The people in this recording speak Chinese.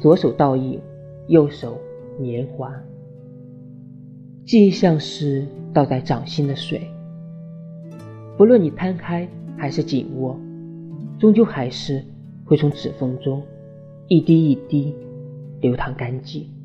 左手倒影右手年华记忆像是倒在掌心的水。不论你摊开还是紧握终究还是会从指缝中一滴一滴流淌干净。